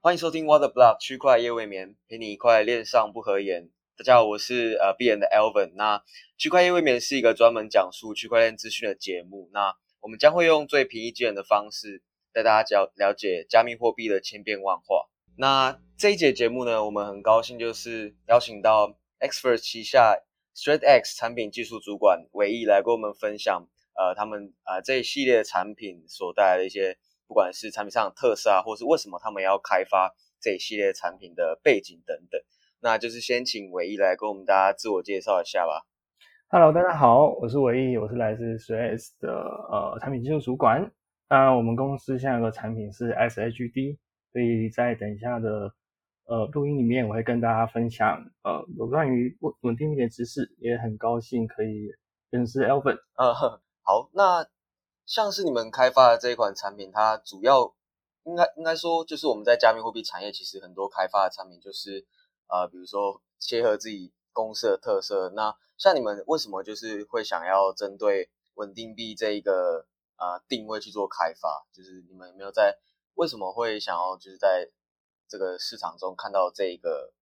欢迎收听 What the Block 区块夜未眠，陪你一块恋上不合言。大家好，我是呃闭眼的 Alvin。那区块夜未眠是一个专门讲述区块链资讯的节目。那我们将会用最平易近人的方式带大家了了解加密货币的千变万化。那这一节节目呢，我们很高兴就是邀请到 Xverse 旗下 StreetX 产品技术主管韦毅来跟我们分享，呃，他们呃这一系列的产品所带来的一些。不管是产品上的特色啊，或是为什么他们要开发这一系列产品的背景等等，那就是先请唯一来跟我们大家自我介绍一下吧。Hello，大家好，我是唯一，我是来自 3S 的呃产品技术主管。那我们公司现在的产品是 SHD，所以在等一下的呃录音里面，我会跟大家分享呃有关于稳稳定币的知识，也很高兴可以认识 Alvin。呃，好，那。像是你们开发的这一款产品，它主要应该应该说就是我们在加密货币产业，其实很多开发的产品就是呃，比如说切合自己公司的特色。那像你们为什么就是会想要针对稳定币这一个呃定位去做开发？就是你们有没有在为什么会想要就是在这个市场中看到这一个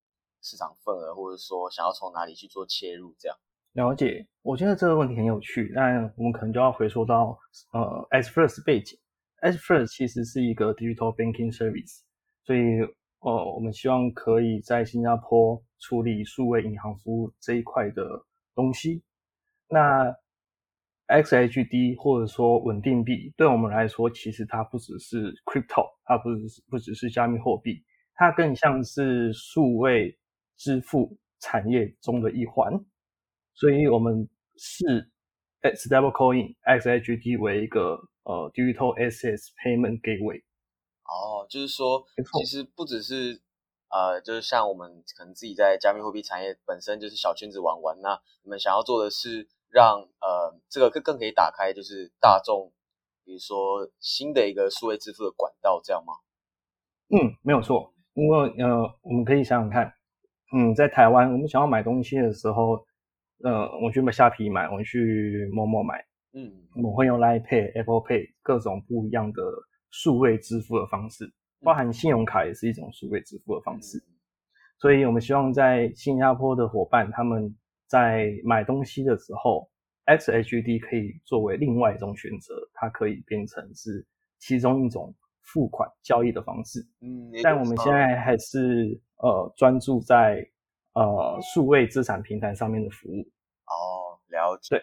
市场份额，或者说想要从哪里去做切入这样？了解，我觉得这个问题很有趣。那我们可能就要回溯到呃，S First 背景。S First 其实是一个 digital banking service，所以呃，我们希望可以在新加坡处理数位银行服务这一块的东西。那 XHD 或者说稳定币，对我们来说，其实它不只是 crypto，它不只是不只是加密货币，它更像是数位支付产业中的一环。所以我们视 stablecoin XHD 为一个呃 digital assets payment gateway。哦，就是说，其实不只是呃，就是像我们可能自己在加密货币产业本身就是小圈子玩玩，那你们想要做的是让呃这个更更可以打开就是大众，比如说新的一个数位支付的管道，这样吗？嗯，没有错，因为呃，我们可以想想看，嗯，在台湾我们想要买东西的时候。呃，我去买虾皮买，我去陌陌买，嗯，我会用 Line Pay、Apple Pay 各种不一样的数位支付的方式，包含信用卡也是一种数位支付的方式。所以，我们希望在新加坡的伙伴他们在买东西的时候，XHD 可以作为另外一种选择，它可以变成是其中一种付款交易的方式。嗯，但我们现在还是呃专注在。呃，数位资产平台上面的服务哦，了解。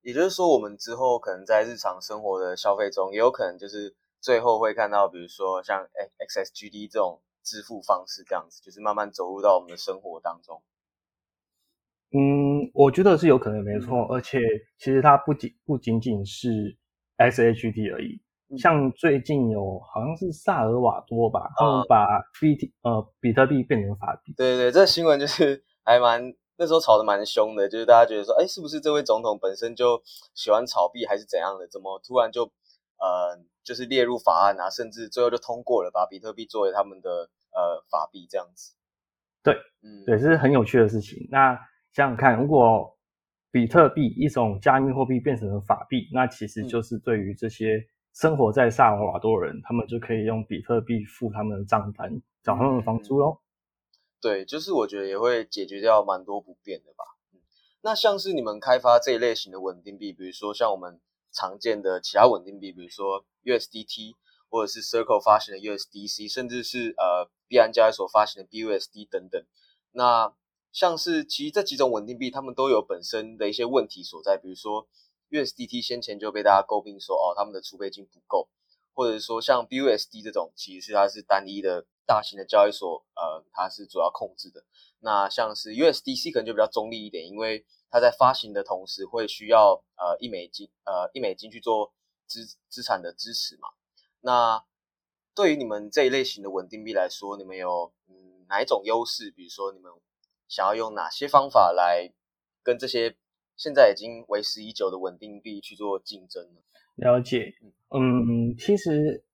也就是说，我们之后可能在日常生活的消费中，也有可能就是最后会看到，比如说像 XSGD 这种支付方式这样子，就是慢慢走入到我们的生活当中。嗯，我觉得是有可能没错，而且其实它不仅不仅仅是 SHD 而已。像最近有好像是萨尔瓦多吧，他们把 B T 呃比特币变成法币。对对对，这新闻就是 还蛮那时候炒的蛮凶的，就是大家觉得说，哎，是不是这位总统本身就喜欢炒币还是怎样的？怎么突然就呃就是列入法案啊，甚至最后就通过了，把比特币作为他们的呃法币这样子。对，嗯，对，这是很有趣的事情。那想想看，如果比特币一种加密货币变成了法币，那其实就是对于这些。生活在萨尔瓦多人，他们就可以用比特币付他们的账单，缴他们的房租喽。对，就是我觉得也会解决掉蛮多不便的吧。嗯那像是你们开发这一类型的稳定币，比如说像我们常见的其他稳定币，比如说 USDT，或者是 Circle 发行的 USDC，甚至是呃币安交易所发行的 BUSD 等等。那像是其实这几种稳定币，它们都有本身的一些问题所在，比如说。USDT 先前就被大家诟病说，哦，他们的储备金不够，或者说像 BUSD 这种，其实它是单一的大型的交易所，呃，它是主要控制的。那像是 USDC 可能就比较中立一点，因为它在发行的同时会需要呃一美金，呃一美金去做资资产的支持嘛。那对于你们这一类型的稳定币来说，你们有嗯哪一种优势？比如说你们想要用哪些方法来跟这些？现在已经为时已久的稳定币去做竞争了。了解，嗯，其实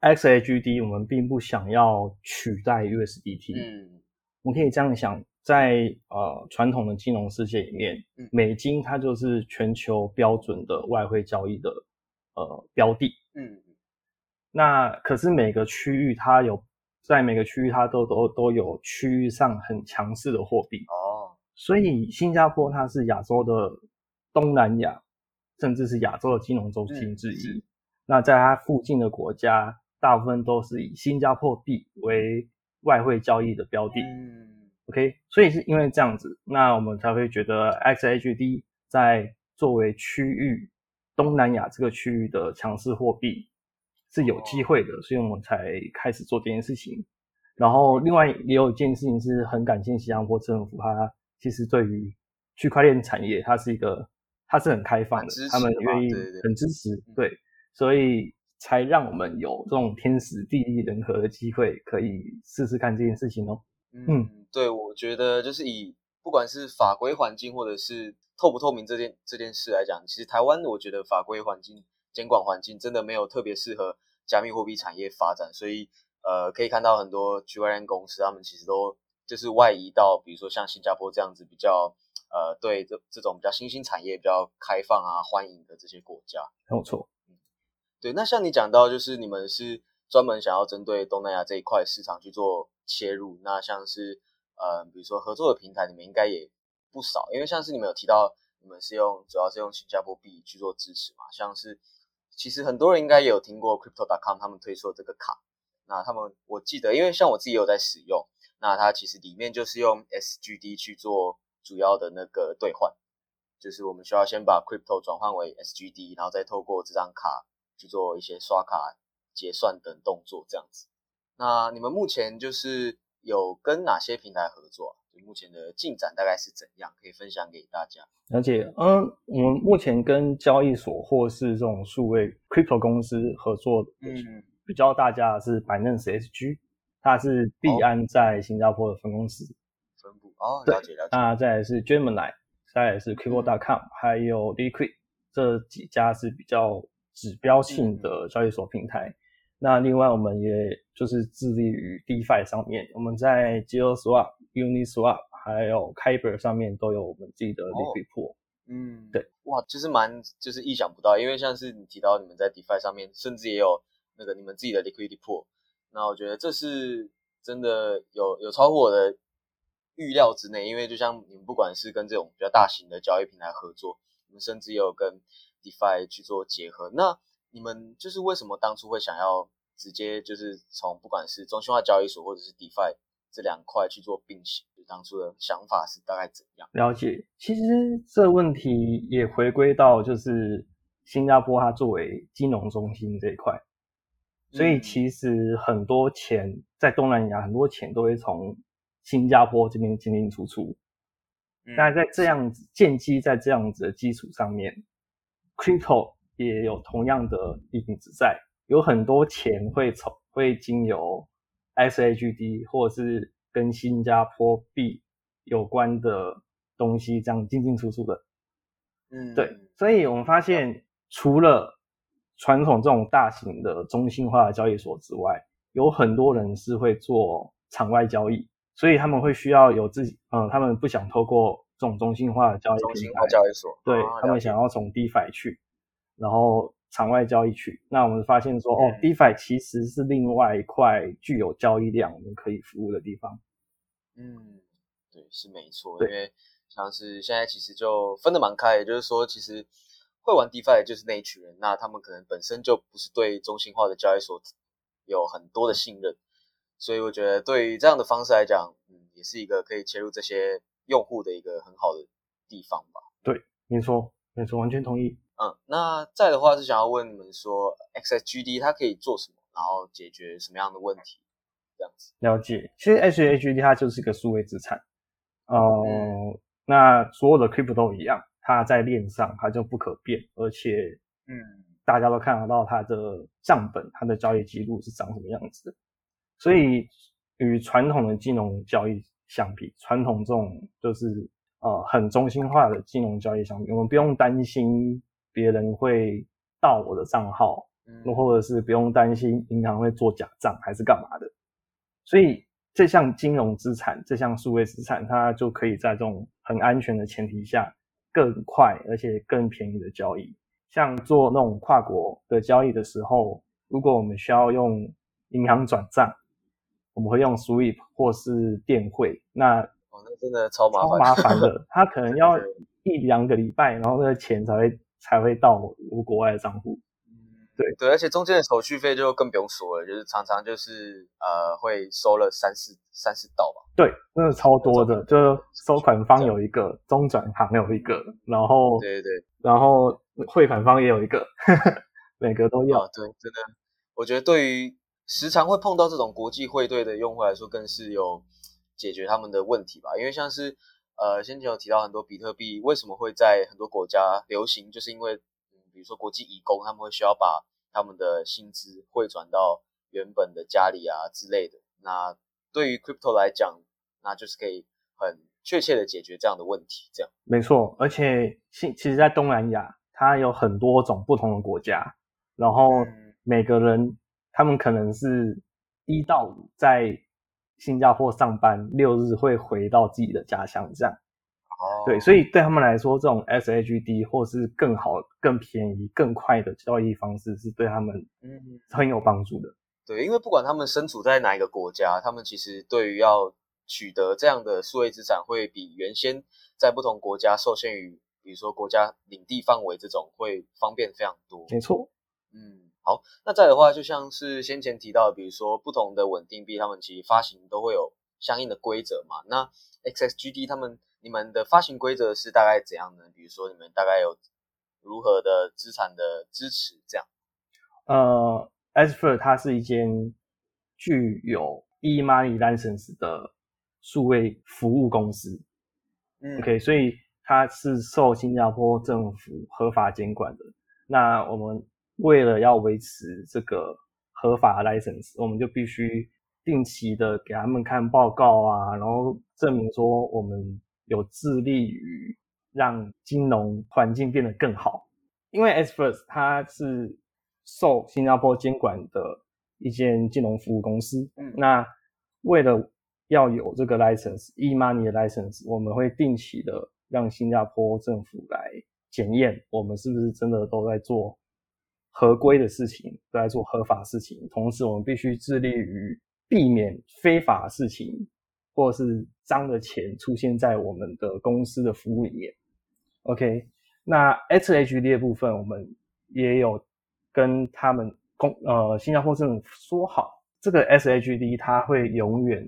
XHD 我们并不想要取代 USDT。嗯，我们可以这样想，在呃传统的金融世界里面，美金它就是全球标准的外汇交易的呃标的。嗯，那可是每个区域它有在每个区域它都都都有区域上很强势的货币哦，所以新加坡它是亚洲的东南亚，甚至是亚洲的金融中心之一。那在它附近的国家，大部分都是以新加坡币为外汇交易的标的。嗯，OK，所以是因为这样子，那我们才会觉得 XHD 在作为区域东南亚这个区域的强势货币。是有机会的，所以我们才开始做这件事情。然后，另外也有一件事情是很感谢新加坡政府，它其实对于区块链产业，它是一个，它是很开放的，他们愿意很支持，对，所以才让我们有这种天时地利人和的机会，可以试试看这件事情哦。嗯，对，我觉得就是以不管是法规环境，或者是透不透明这件这件事来讲，其实台湾我觉得法规环境。监管环境真的没有特别适合加密货币产业发展，所以呃可以看到很多区块链公司，他们其实都就是外移到比如说像新加坡这样子比较呃对这这种比较新兴产业比较开放啊欢迎的这些国家，没有错。对，那像你讲到就是你们是专门想要针对东南亚这一块市场去做切入，那像是呃比如说合作的平台，你们应该也不少，因为像是你们有提到你们是用主要是用新加坡币去做支持嘛，像是。其实很多人应该也有听过 Crypto.com 他们推出的这个卡，那他们我记得，因为像我自己有在使用，那它其实里面就是用 SGD 去做主要的那个兑换，就是我们需要先把 Crypto 转换为 SGD，然后再透过这张卡去做一些刷卡、结算等动作这样子。那你们目前就是有跟哪些平台合作？就目前的进展大概是怎样？可以分享给大家了解。嗯，我们目前跟交易所或是这种数位 crypto 公司合作，嗯，比较大家是 Binance SG，它是币安在新加坡的分公司。分部哦，了解了解。那再来是 Gemini，再来是 Crypto.com，还有 Liquid，这几家是比较指标性的交易所平台。那另外我们也就是致力于 DeFi 上面，我们在 GeoSwap。Uniswap 还有 Kyber 上面都有我们自己的 Liquid Pool。嗯，对，哇，就是蛮就是意想不到，因为像是你提到你们在 DeFi 上面，甚至也有那个你们自己的 Liquid Pool，那我觉得这是真的有有超乎我的预料之内，因为就像你们不管是跟这种比较大型的交易平台合作，你们甚至也有跟 DeFi 去做结合，那你们就是为什么当初会想要直接就是从不管是中心化交易所或者是 DeFi。这两块去做并行，就当初的想法是大概怎样？了解，其实这问题也回归到就是新加坡它作为金融中心这一块，所以其实很多钱在东南亚，很多钱都会从新加坡这边进进出出。那在这样子建基在这样子的基础上面，crypto 也有同样的影子在，有很多钱会从会经由。SHD 或者是跟新加坡币有关的东西，这样进进出出的，嗯，对，所以我们发现，除了传统这种大型的中心化的交易所之外，有很多人是会做场外交易，所以他们会需要有自己，嗯，他们不想透过这种中心化的交易中心化交易所，对他们想要从 DeFi 去，然后。场外交易去，那我们发现说，哦，DeFi 其实是另外一块具有交易量我们可以服务的地方。嗯，对，是没错。因为像是现在其实就分得蛮开，也就是说，其实会玩 DeFi 就是那一群人，那他们可能本身就不是对中心化的交易所有很多的信任，所以我觉得对于这样的方式来讲，嗯，也是一个可以切入这些用户的一个很好的地方吧。对，没错，没错，完全同意。嗯，那再的话是想要问你们说，XHGD 它可以做什么，然后解决什么样的问题？这样子了解。其实 XHGD 它就是一个数位资产，嗯，那所有的 Crypto 都一样，它在链上它就不可变，而且，嗯，大家都看得到它的账本，它的交易记录是长什么样子。所以与传统的金融交易相比，传统这种就是呃很中心化的金融交易相比，我们不用担心。别人会盗我的账号，嗯，或者是不用担心银行会做假账还是干嘛的，所以这项金融资产，这项数位资产，它就可以在这种很安全的前提下，更快而且更便宜的交易。像做那种跨国的交易的时候，如果我们需要用银行转账，我们会用 Swift 或是电汇。那哦，那真的超麻烦，超麻烦的。他可能要一两个礼拜，然后那个钱才会才会到我国外的账户。对对，而且中间的手续费就更不用说了，就是常常就是呃会收了三四三四道吧。对，真的超多的，就收款方有一个，中转行有一个，然后对对，然后汇款方也有一个，每个都要。对，真的，我觉得对于时常会碰到这种国际汇兑的用户来说，更是有解决他们的问题吧。因为像是呃先前有提到很多比特币为什么会在很多国家流行，就是因为比如说国际移工他们会需要把他们的薪资汇转到原本的家里啊之类的。那对于 crypto 来讲，那就是可以很确切的解决这样的问题，这样没错。而且，其其实，在东南亚，它有很多种不同的国家，然后每个人他们可能是一到五在新加坡上班，六日会回到自己的家乡，这样。哦，对，所以对他们来说，这种 SHD 或是更好、更便宜、更快的交易方式，是对他们嗯很有帮助的。对，因为不管他们身处在哪一个国家，他们其实对于要取得这样的数位资产，会比原先在不同国家受限于，比如说国家领地范围这种，会方便非常多。没错，嗯，好，那再的话，就像是先前提到，比如说不同的稳定币，他们其实发行都会有相应的规则嘛。那 XSGD 他们，你们的发行规则是大概怎样呢？比如说你们大概有如何的资产的支持这样？呃。a s f e r 它是一间具有 e-money license 的数位服务公司。嗯，OK，所以它是受新加坡政府合法监管的。那我们为了要维持这个合法 license，我们就必须定期的给他们看报告啊，然后证明说我们有致力于让金融环境变得更好。因为 s f e r 它是受新加坡监管的一间金融服务公司，嗯，那为了要有这个 license e-money 的 license，我们会定期的让新加坡政府来检验我们是不是真的都在做合规的事情，都在做合法事情。同时，我们必须致力于避免非法事情或是脏的钱出现在我们的公司的服务里面。OK，那 SHD 的部分，我们也有。跟他们公呃新加坡政府说好，这个 SHD 它会永远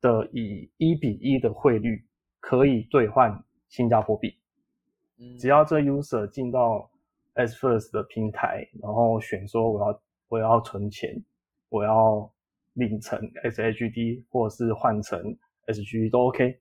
的以一比一的汇率可以兑换新加坡币。只要这 user 进到 S First 的平台，然后选说我要我要存钱，我要领成 SHD 或是换成 SG 都 OK。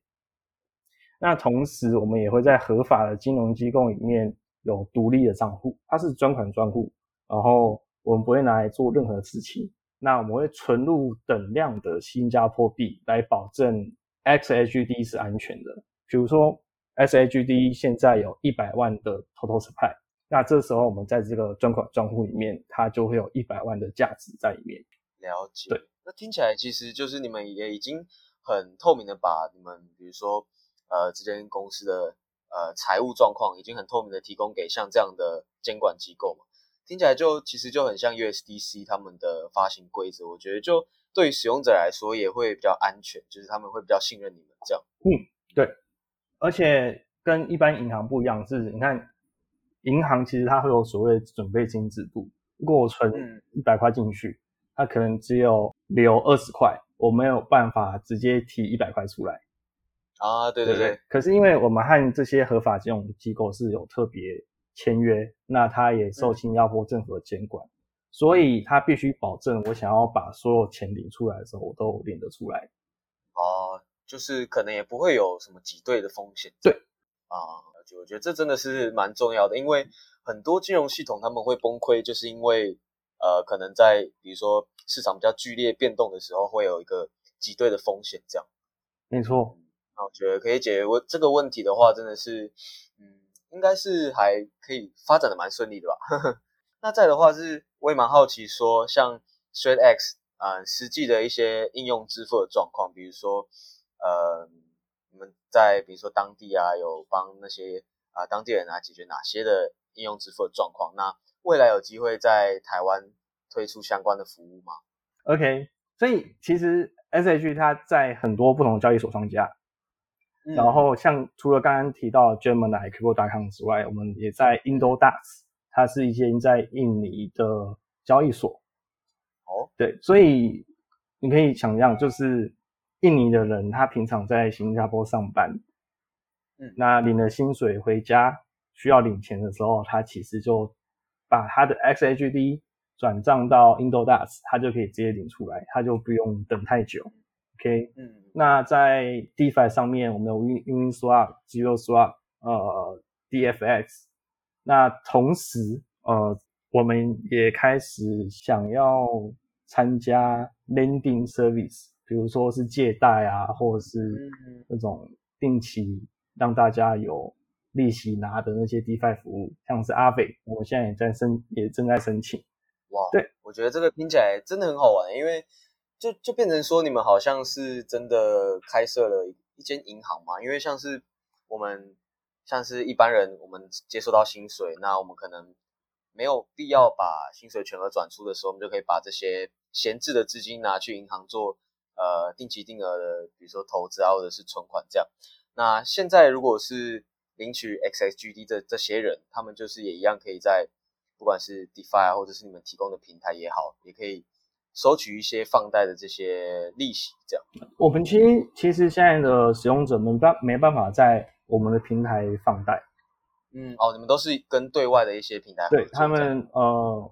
那同时我们也会在合法的金融机构里面有独立的账户，它是专款专户。然后我们不会拿来做任何事情，那我们会存入等量的新加坡币来保证 XHD 是安全的。比如说 SHD 现在有一百万的 total supply，那这时候我们在这个专款专户里面，它就会有一百万的价值在里面。了解。对，那听起来其实就是你们也已经很透明的把你们，比如说呃这间公司的呃财务状况，已经很透明的提供给像这样的监管机构嘛。听起来就其实就很像 USDC 他们的发行规则，我觉得就对于使用者来说也会比较安全，就是他们会比较信任你们这样。嗯，对。而且跟一般银行不一样，是你看银行其实它会有所谓准备金制度，如果我存一百块进去，它可能只有留二十块，我没有办法直接提一百块出来。啊，对对对。可是因为我们和这些合法金融机构是有特别。签约，那他也受新加坡政府的监管，所以他必须保证我想要把所有钱领出来的时候，我都领得出来。哦，就是可能也不会有什么挤兑的风险。对，啊，就我觉得这真的是蛮重要的，因为很多金融系统他们会崩溃，就是因为呃，可能在比如说市场比较剧烈变动的时候，会有一个挤兑的风险。这样，没错。那我觉得可以解决问这个问题的话，真的是，嗯。应该是还可以发展的蛮顺利的吧。那再的话是，我也蛮好奇说，像 Straight X 啊，实际的一些应用支付的状况，比如说，呃，你们在比如说当地啊，有帮那些啊当地人啊解决哪些的应用支付的状况？那未来有机会在台湾推出相关的服务吗？OK，所以其实 SH 它在很多不同的交易所上架，然后像除了刚刚提到 Gemini、Crypto.com 之外，我们也在 IndoDAX，它是一间在印尼的交易所。哦，对，所以你可以想象，就是印尼的人他平常在新加坡上班，嗯，那领了薪水回家需要领钱的时候，他其实就把他的 XHD 转账到 IndoDAX，他就可以直接领出来，他就不用等太久。OK，嗯，那在 DeFi 上面，我们有 Uniswap、Zero Swap、呃 DFX，那同时呃，我们也开始想要参加 Lending Service，比如说是借贷啊，或者是那种定期让大家有利息拿的那些 DeFi 服务，像是阿伟，我现在也在申，也正在申请。哇，对，我觉得这个听起来真的很好玩，因为。就就变成说，你们好像是真的开设了一间银行嘛？因为像是我们像是一般人，我们接收到薪水，那我们可能没有必要把薪水全额转出的时候，我们就可以把这些闲置的资金拿去银行做呃定期定额的，比如说投资啊，或者是存款这样。那现在如果是领取 XSGD 的这些人，他们就是也一样可以在不管是 DeFi 啊，或者是你们提供的平台也好，也可以。收取一些放贷的这些利息，这样。我们其实其实现在的使用者没办没办法在我们的平台放贷。嗯，哦，你们都是跟对外的一些平台。对他们，呃，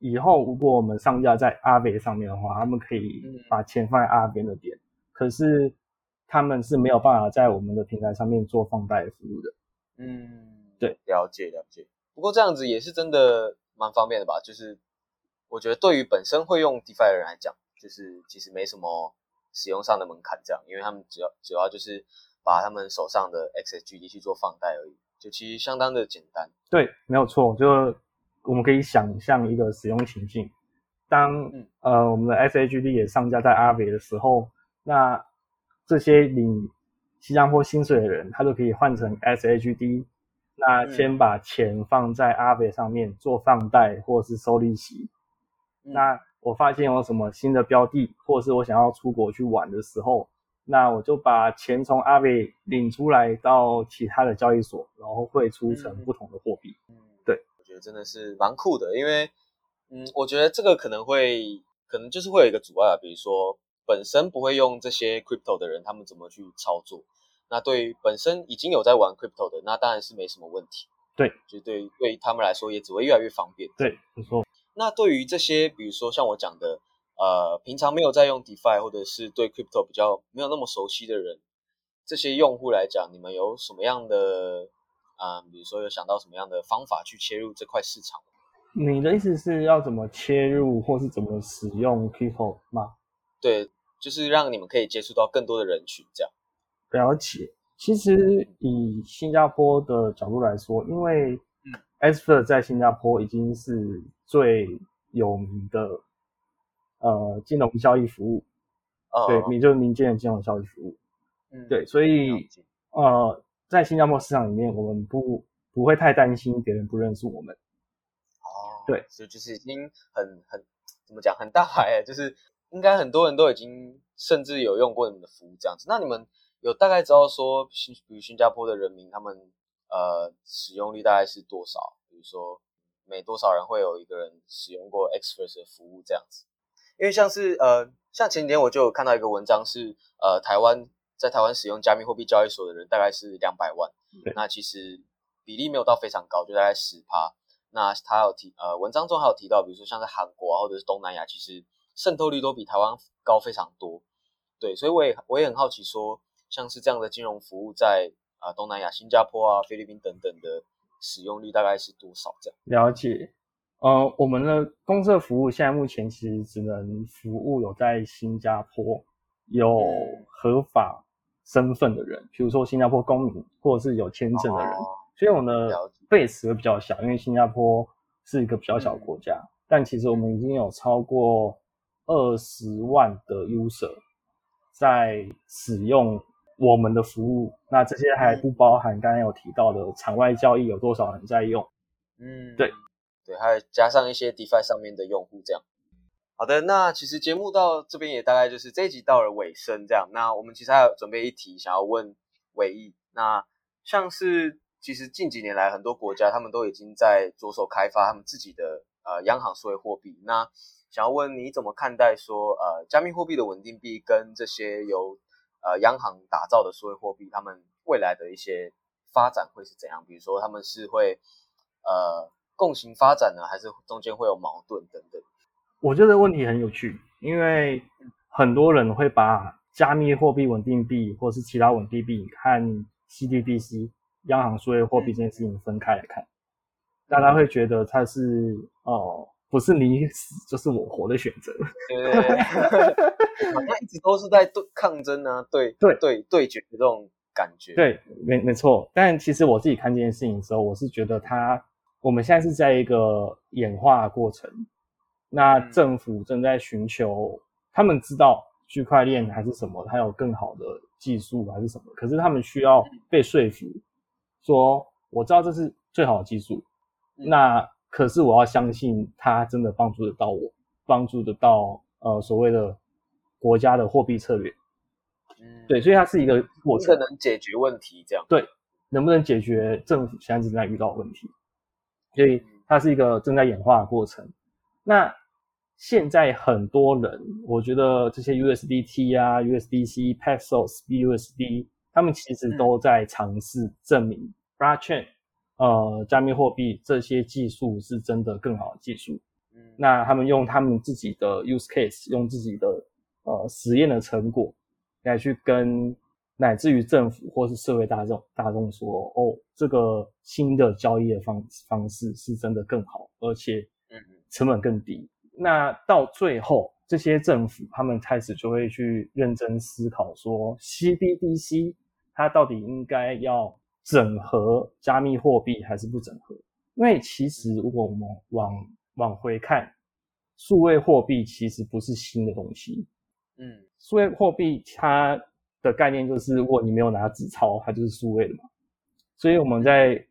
以后如果我们上架在阿维上面的话，他们可以把钱放在阿维那边。可是他们是没有办法在我们的平台上面做放贷服务的。嗯，对，了解了解。不过这样子也是真的蛮方便的吧？就是。我觉得对于本身会用 DeFi 的人来讲，就是其实没什么使用上的门槛，这样，因为他们主要主要就是把他们手上的 XSGD 去做放贷而已，就其实相当的简单。对，没有错，就我们可以想象一个使用情境，当呃我们的 XSGD 也上架在阿伟的时候，那这些领新加坡薪水的人，他就可以换成 XSGD，那先把钱放在阿伟上面做放贷或者是收利息。那我发现有什么新的标的，或是我想要出国去玩的时候，那我就把钱从阿伟领出来到其他的交易所，然后汇出成不同的货币。嗯，对，我觉得真的是蛮酷的，因为，嗯，我觉得这个可能会，可能就是会有一个阻碍，比如说本身不会用这些 crypto 的人，他们怎么去操作？那对于本身已经有在玩 crypto 的，那当然是没什么问题。对，就对对他们来说，也只会越来越方便。对，没错。那对于这些，比如说像我讲的，呃，平常没有在用 DeFi 或者是对 Crypto 比较没有那么熟悉的人，这些用户来讲，你们有什么样的，啊，比如说有想到什么样的方法去切入这块市场？你的意思是要怎么切入，或是怎么使用 Crypto 吗？对，就是让你们可以接触到更多的人群，这样。了解。其实以新加坡的角度来说，因为 Asper 在新加坡已经是最有名的呃金融交易服务，对，民就是民间的金融交易服务，嗯，对，所以呃在新加坡市场里面，我们不不会太担心别人不认识我们，哦，对，所以就是已经很很怎么讲很大牌，就是应该很多人都已经甚至有用过你们的服务这样子。那你们有大概知道说新比如新加坡的人民他们？呃，使用率大概是多少？比如说，每多少人会有一个人使用过 Express 的服务这样子？因为像是呃，像前几天我就有看到一个文章是，呃，台湾在台湾使用加密货币交易所的人大概是两百万，那其实比例没有到非常高，就大概十趴。那他有提，呃，文章中还有提到，比如说像在韩国啊，或者是东南亚，其实渗透率都比台湾高非常多。对，所以我也我也很好奇，说像是这样的金融服务在。啊，东南亚、新加坡啊、菲律宾等等的使用率大概是多少？这样了解。呃，我们的公社服务现在目前其实只能服务有在新加坡有合法身份的人，比如说新加坡公民或者是有签证的人。所以我们的 base 比较小，因为新加坡是一个比较小的国家。但其实我们已经有超过二十万的 user 在使用。我们的服务，那这些还不包含刚刚有提到的场外交易有多少人在用？嗯，对，对，还有加上一些 DeFi 上面的用户这样。好的，那其实节目到这边也大概就是这一集到了尾声，这样。那我们其实还有准备一题想要问伟毅，那像是其实近几年来很多国家他们都已经在着手开发他们自己的呃央行数位货币，那想要问你怎么看待说呃加密货币的稳定币跟这些由呃央行打造的数位货币，他们未来的一些发展会是怎样？比如说他们是会呃共行发展呢，还是中间会有矛盾等等？我觉得问题很有趣，因为很多人会把加密货币、稳定币或是其他稳定币和 CDBC 央行数位货币这件事情分开来看，大家会觉得它是哦，不是你死就是我活的选择。对 对对，好像一直都是在对抗争啊，对对对对决的这种感觉。对，没没错。但其实我自己看这件事情的时候，我是觉得它我们现在是在一个演化过程。那政府正在寻求，他们知道区块链还是什么，它有更好的技术还是什么，可是他们需要被说服，说我知道这是最好的技术，那可是我要相信它真的帮助得到我，帮助得到呃所谓的国家的货币策略，嗯，对，所以它是一个过程，能解决问题这样，对，能不能解决政府现在正在遇到的问题，所以它是一个正在演化的过程。那现在很多人，我觉得这些 USDT 啊、USDC、Paxos、BUSD，他们其实都在尝试证明 Blockchain，呃，加密货币这些技术是真的更好的技术。嗯，那他们用他们自己的 use case，用自己的呃实验的成果来去跟乃至于政府或是社会大众大众说，哦，这个新的交易的方方式是真的更好，而且。成本更低，那到最后，这些政府他们开始就会去认真思考说，CBDC 它到底应该要整合加密货币还是不整合？因为其实如果我们往往回看，数位货币其实不是新的东西。嗯，数位货币它的概念就是，如果你没有拿纸钞，它就是数位的嘛。所以我们在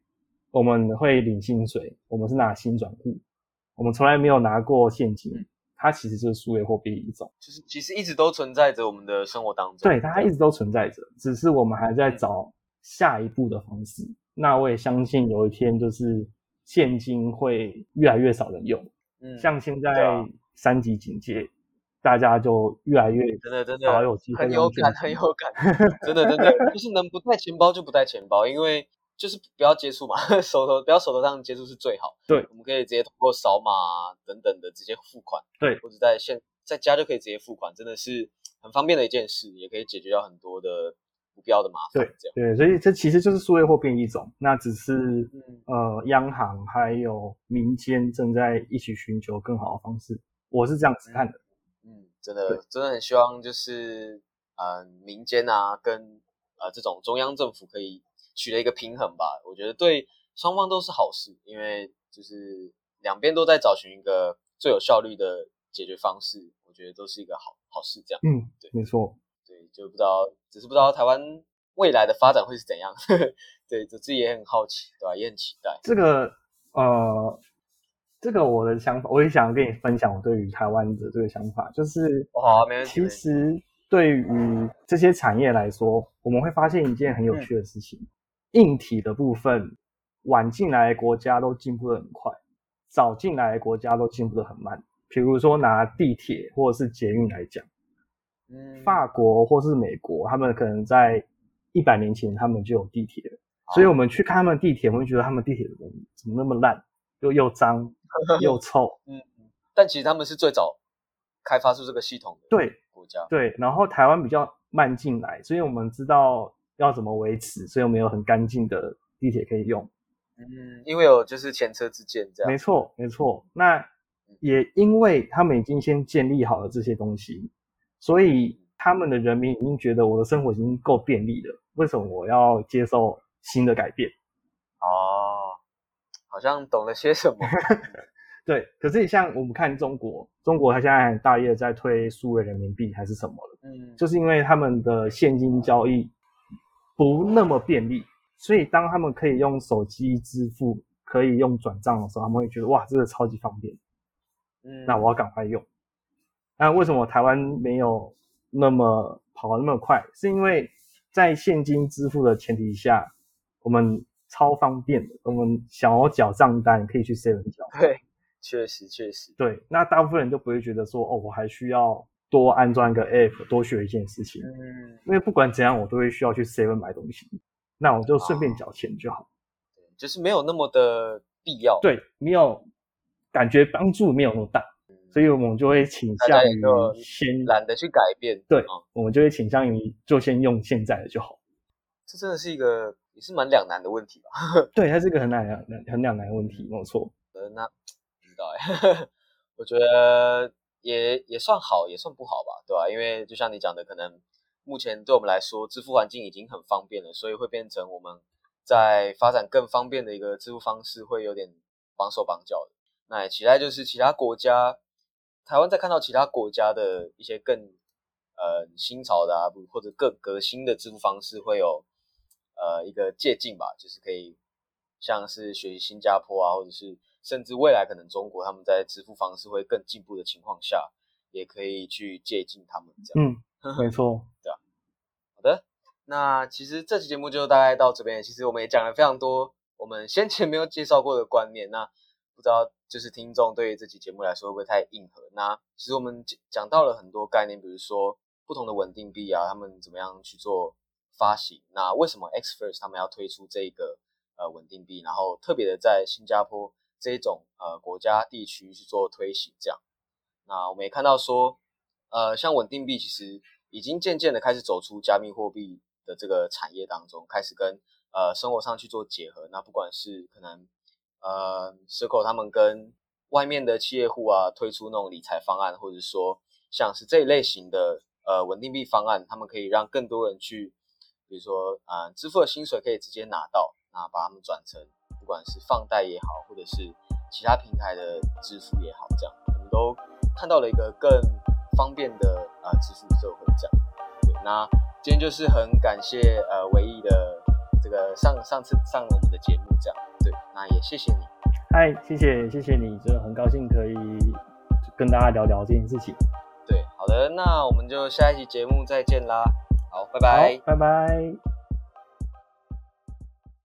我们会领薪水，我们是拿新转户。我们从来没有拿过现金，它其实就是数位货币一种，就是其实一直都存在着我们的生活当中。对，它一直都存在着，只是我们还在找下一步的方式。那我也相信有一天，就是现金会越来越少人用。嗯，像现在三级警戒，大家就越来越真的真的好有机会，很有感，很有感，真的真的就是能不带钱包就不带钱包，因为。就是不要接触嘛，手头不要手头上接触是最好。对，我们可以直接通过扫码等等的直接付款。对，或者在线在家就可以直接付款，真的是很方便的一件事，也可以解决掉很多的不必要的麻烦。对，这样对，所以这其实就是数位货币一种，那只是呃央行还有民间正在一起寻求更好的方式。我是这样子看的。嗯，真的真的很希望就是呃民间啊跟呃这种中央政府可以。取得一个平衡吧，我觉得对双方都是好事，因为就是两边都在找寻一个最有效率的解决方式，我觉得都是一个好好事。这样，嗯，对，没错，对，就不知道，只是不知道台湾未来的发展会是怎样。对，就自己也很好奇，对吧？也很期待。这个，呃，这个我的想法，我也想跟你分享我对于台湾的这个想法，就是，好，没问题。其实对于这些产业来说，我们会发现一件很有趣的事情。硬体的部分，晚进来的国家都进步的很快，早进来的国家都进步的很慢。比如说拿地铁或者是捷运来讲，嗯，法国或是美国，他们可能在一百年前他们就有地铁，所以我们去看他们地铁，我会觉得他们地铁怎么那么烂，又又脏 又臭。嗯，但其实他们是最早开发出这个系统的对国家。对，然后台湾比较慢进来，所以我们知道。要怎么维持？所以我们有很干净的地铁可以用。嗯，因为有就是前车之鉴这样。没错，没错。那也因为他们已经先建立好了这些东西，所以他们的人民已经觉得我的生活已经够便利了，为什么我要接受新的改变？哦，好像懂了些什么。对，可是你像我们看中国，中国它现在大业在推数位人民币还是什么了？嗯，就是因为他们的现金交易。不那么便利，所以当他们可以用手机支付，可以用转账的时候，他们会觉得哇，这个超级方便。嗯，那我要赶快用。那为什么台湾没有那么跑那么快？是因为在现金支付的前提下，我们超方便的，我们想要缴账单可以去 seven 缴。对，确实确实。对，那大部分人就不会觉得说，哦，我还需要多安装一个 app，多学一件事情。嗯。因为不管怎样，我都会需要去 seven 买东西，那我就顺便缴钱就好。对就是没有那么的必要。对，没有感觉帮助没有那么大。所以我们就会倾向于先懒得去改变，对，我们就会倾向于就先用现在的就好。这真的是一个也是蛮两难的问题吧？对，它是一个很两难、很两难的问题，没有错。呃，那不知道哎，我觉得也也算好，也算不好吧，对吧？因为就像你讲的，可能目前对我们来说，支付环境已经很方便了，所以会变成我们在发展更方便的一个支付方式，会有点绑手绑脚的。那也期待就是其他国家。台湾在看到其他国家的一些更呃新潮的啊，或者更革新的支付方式，会有呃一个借鉴吧，就是可以像是学习新加坡啊，或者是甚至未来可能中国他们在支付方式会更进步的情况下，也可以去借鉴他们这样。嗯，没错，对啊。好的，那其实这期节目就大概到这边。其实我们也讲了非常多我们先前没有介绍过的观念，那不知道。就是听众对于这期节目来说会不会太硬核？那其实我们讲到了很多概念，比如说不同的稳定币啊，他们怎么样去做发行？那为什么 X First 他们要推出这个呃稳定币？然后特别的在新加坡这种呃国家地区去做推行？这样，那我们也看到说，呃，像稳定币其实已经渐渐的开始走出加密货币的这个产业当中，开始跟呃生活上去做结合。那不管是可能。呃，Circle 他们跟外面的企业户啊推出那种理财方案，或者说像是这一类型的呃稳定币方案，他们可以让更多人去，比如说啊支付的薪水可以直接拿到，那把他们转成不管是放贷也好，或者是其他平台的支付也好，这样我们都看到了一个更方便的啊支付社会这样。对，那今天就是很感谢呃唯一的这个上上次上我们的节目这样。对那也谢谢你，嗨，谢谢谢谢你，真的很高兴可以跟大家聊聊这件事情。对，好的，那我们就下一期节目再见啦，好，拜拜，拜拜。